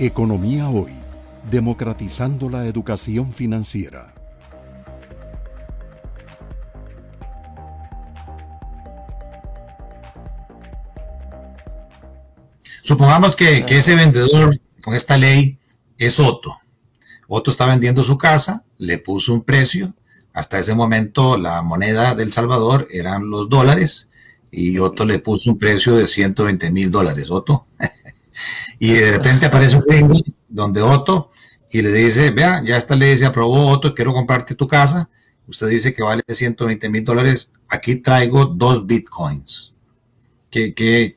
Economía Hoy, democratizando la educación financiera. Supongamos que, ese vendedor con esta ley es Otto. Otto está vendiendo su casa, le puso un precio. Hasta ese momento la moneda del Salvador eran los dólares y Otto le puso un precio de 120 mil dólares. Otto. y de repente aparece un gringo donde Otto y le dice, vea, ya esta ley se aprobó, Otto, quiero comprarte tu casa. Usted dice que vale 120 mil dólares. Aquí traigo dos bitcoins. ¿Qué, qué,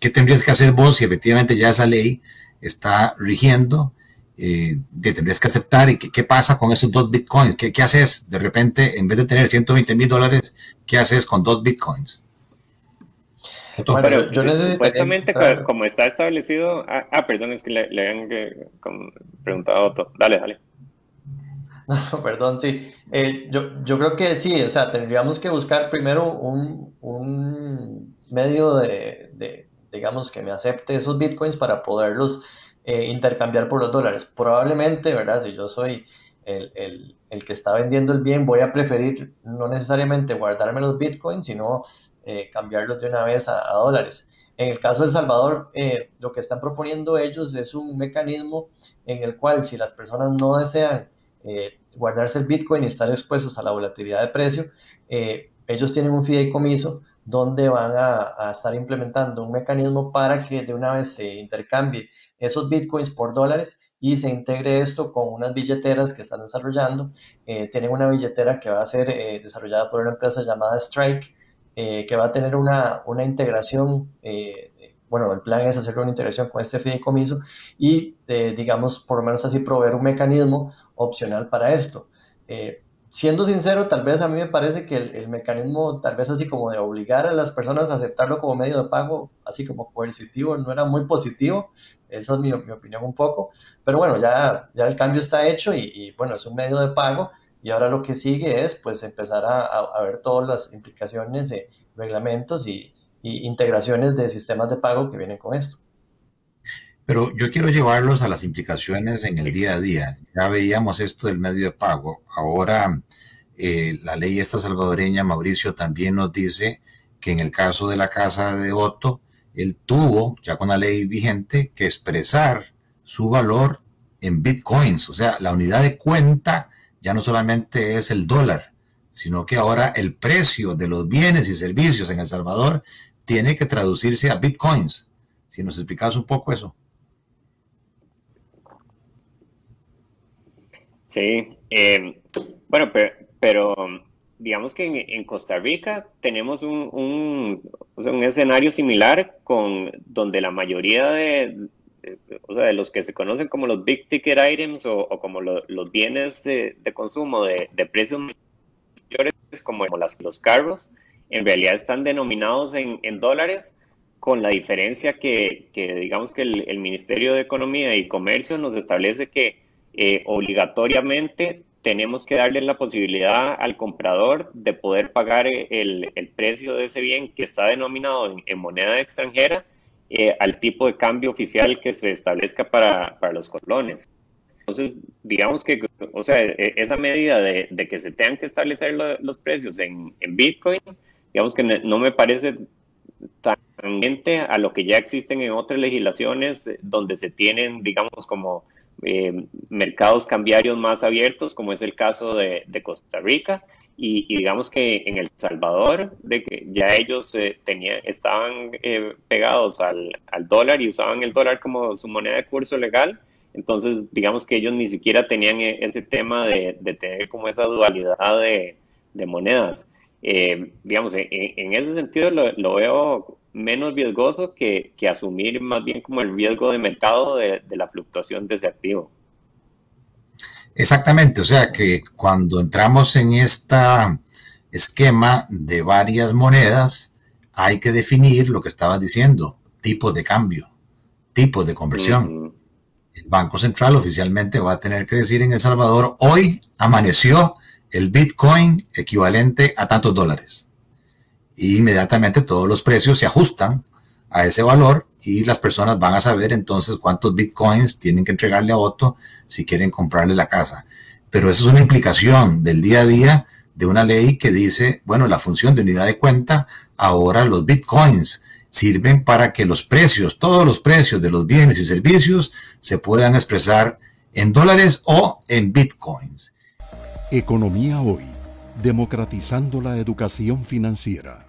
qué tendrías que hacer vos si efectivamente ya esa ley está rigiendo? Eh, tendrías que aceptar y qué, pasa con esos dos bitcoins. ¿Qué, ¿Qué, haces de repente, en vez de tener 120 mil dólares, qué haces con dos bitcoins? Pero yo supuestamente, como está establecido. Ah, ah, perdón, es que le, le han preguntado a Otto. Dale, dale. No, perdón, sí. Eh, yo, yo creo que sí, o sea, tendríamos que buscar primero un, un medio de, de, digamos, que me acepte esos bitcoins para poderlos eh, intercambiar por los dólares. Probablemente, ¿verdad? Si yo soy el, el, el, que está vendiendo el bien, voy a preferir no necesariamente guardarme los bitcoins, sino eh, cambiarlos de una vez a, dólares. En el caso de El Salvador, eh, lo que están proponiendo ellos es un mecanismo en el cual si las personas no desean eh, guardarse el Bitcoin y estar expuestos a la volatilidad de precio, ellos tienen un fideicomiso donde van a, estar implementando un mecanismo para que de una vez se intercambie esos bitcoins por dólares y se integre esto con unas billeteras que están desarrollando. tienen una billetera que va a ser desarrollada por una empresa llamada Strike, eh, que va a tener una, una integración, eh, bueno, el plan es hacer una integración con este fideicomiso y, eh, digamos, por lo menos así proveer un mecanismo opcional para esto. siendo sincero, tal vez a mí me parece que el, mecanismo, tal vez así como de obligar a las personas a aceptarlo como medio de pago, así como coercitivo, no era muy positivo. Esa es mi, mi opinión un poco. Pero bueno, ya, ya el cambio está hecho y, y bueno, es un medio de pago y ahora lo que sigue es pues empezar a, ver todas las implicaciones de reglamentos y, integraciones de sistemas de pago que vienen con esto. Pero yo quiero llevarlos a las implicaciones en el día a día. Ya veíamos esto del medio de pago. Ahora eh, la ley esta salvadoreña, Mauricio, también nos dice que en el caso de la casa de Otto, él tuvo, ya con la ley vigente, que expresar su valor en bitcoins. O sea, la unidad de cuenta ya no solamente es el dólar, sino que ahora el precio de los bienes y servicios en El Salvador tiene que traducirse a bitcoins. Si nos explicas un poco eso. Sí, eh, bueno, pero, digamos que en, Costa Rica tenemos un, un, escenario similar con donde la mayoría de, de los que se conocen como los big ticket items o, como los bienes de, consumo de, precios mayores, como los carros, en realidad están denominados en, dólares, con la diferencia que, digamos que el, Ministerio de Economía y Comercio nos establece que eh, obligatoriamente tenemos que darle la posibilidad al comprador de poder pagar el, precio de ese bien que está denominado en moneda extranjera eh, al tipo de cambio oficial que se establezca para, para los colones. Entonces, digamos que, o sea, e, esa medida de, que se tengan que establecer los precios en, en, Bitcoin, digamos que no me parece tangente a lo que ya existen en otras legislaciones eh, donde se tienen, digamos, como eh, mercados cambiarios más abiertos, como es el caso de Costa Rica, y, digamos que en El Salvador, de que ya ellos eh, tenían, estaban eh, pegados al, dólar y usaban el dólar como su moneda de curso legal, entonces digamos que ellos ni siquiera tenían e, ese tema de, tener como esa dualidad de, monedas. Eh, digamos, en, ese sentido lo, veo menos riesgoso que, que, asumir más bien como el riesgo de mercado de, de la fluctuación de ese activo. Exactamente, o sea que cuando entramos en este esquema de varias monedas, hay que definir lo que estabas diciendo, tipos de cambio, tipos de conversión. El Banco Central oficialmente va a tener que decir en El Salvador, hoy amaneció el Bitcoin equivalente a tantos dólares. Y inmediatamente todos los precios se ajustan a ese valor y las personas van a saber entonces cuántos bitcoins tienen que entregarle a Otto si quieren comprarle la casa. Pero eso es una implicación del día a día de una ley que dice, bueno, la función de unidad de cuenta, ahora los bitcoins sirven para que los precios, todos los precios de los bienes y servicios se puedan expresar en dólares o en bitcoins. Economía hoy, democratizando la educación financiera.